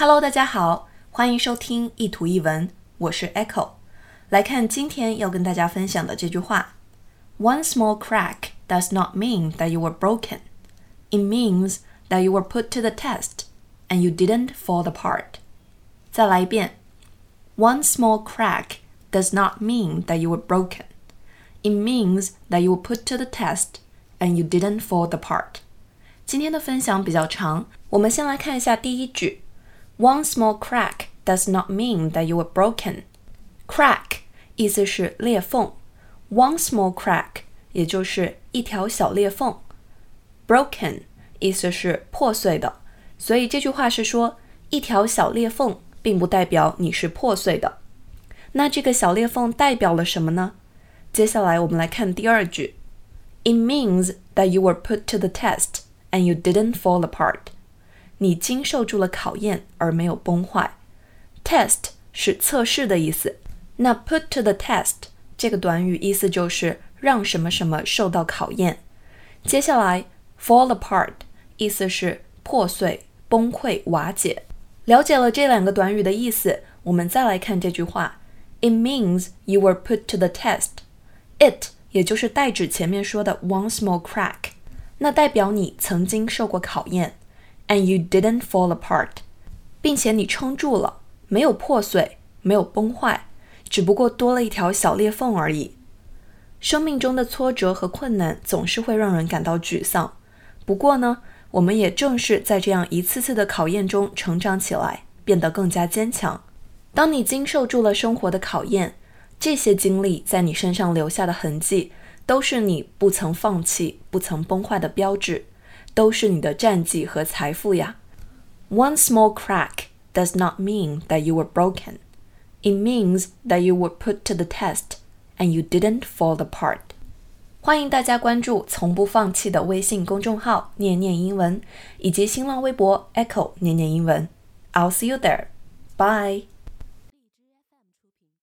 Hello，大家好，欢迎收听一图一文，我是 Echo。来看今天要跟大家分享的这句话：One small crack does not mean that you were broken. It means that you were put to the test and you didn't fall apart. 再来一遍：One small crack does not mean that you were broken. It means that you were put to the test and you didn't fall apart. 今天的分享比较长，我们先来看一下第一句。 One small crack does not mean that you were broken. Crack 意思是裂缝，one small crack 也就是一条小裂缝。Broken 意思是破碎的，所以这句话是说一条小裂缝并不代表你是破碎的。那这个小裂缝代表了什么呢？接下来我们来看第二句，It means that you were put to the test and you didn't fall apart. 你经受住了考验而没有崩坏。Test 是测试的意思，那 put to the test 这个短语意思就是让什么什么受到考验。接下来 fall apart 意思是破碎、崩溃、瓦解。了解了这两个短语的意思，我们再来看这句话。It means you were put to the test. It 也就是代指前面说的 one small crack，那代表你曾经受过考验。And you didn't fall apart，并且你撑住了，没有破碎，没有崩坏，只不过多了一条小裂缝而已。生命中的挫折和困难总是会让人感到沮丧，不过呢，我们也正是在这样一次次的考验中成长起来，变得更加坚强。当你经受住了生活的考验，这些经历在你身上留下的痕迹，都是你不曾放弃、不曾崩坏的标志。都是你的战绩和财富呀。One small crack does not mean that you were broken. It means that you were put to the test and you didn't fall apart. 欢迎大家关注从不放弃的微信公众号“念念英文”以及新浪微博 “Echo 念念英文”。I'll see you there. Bye.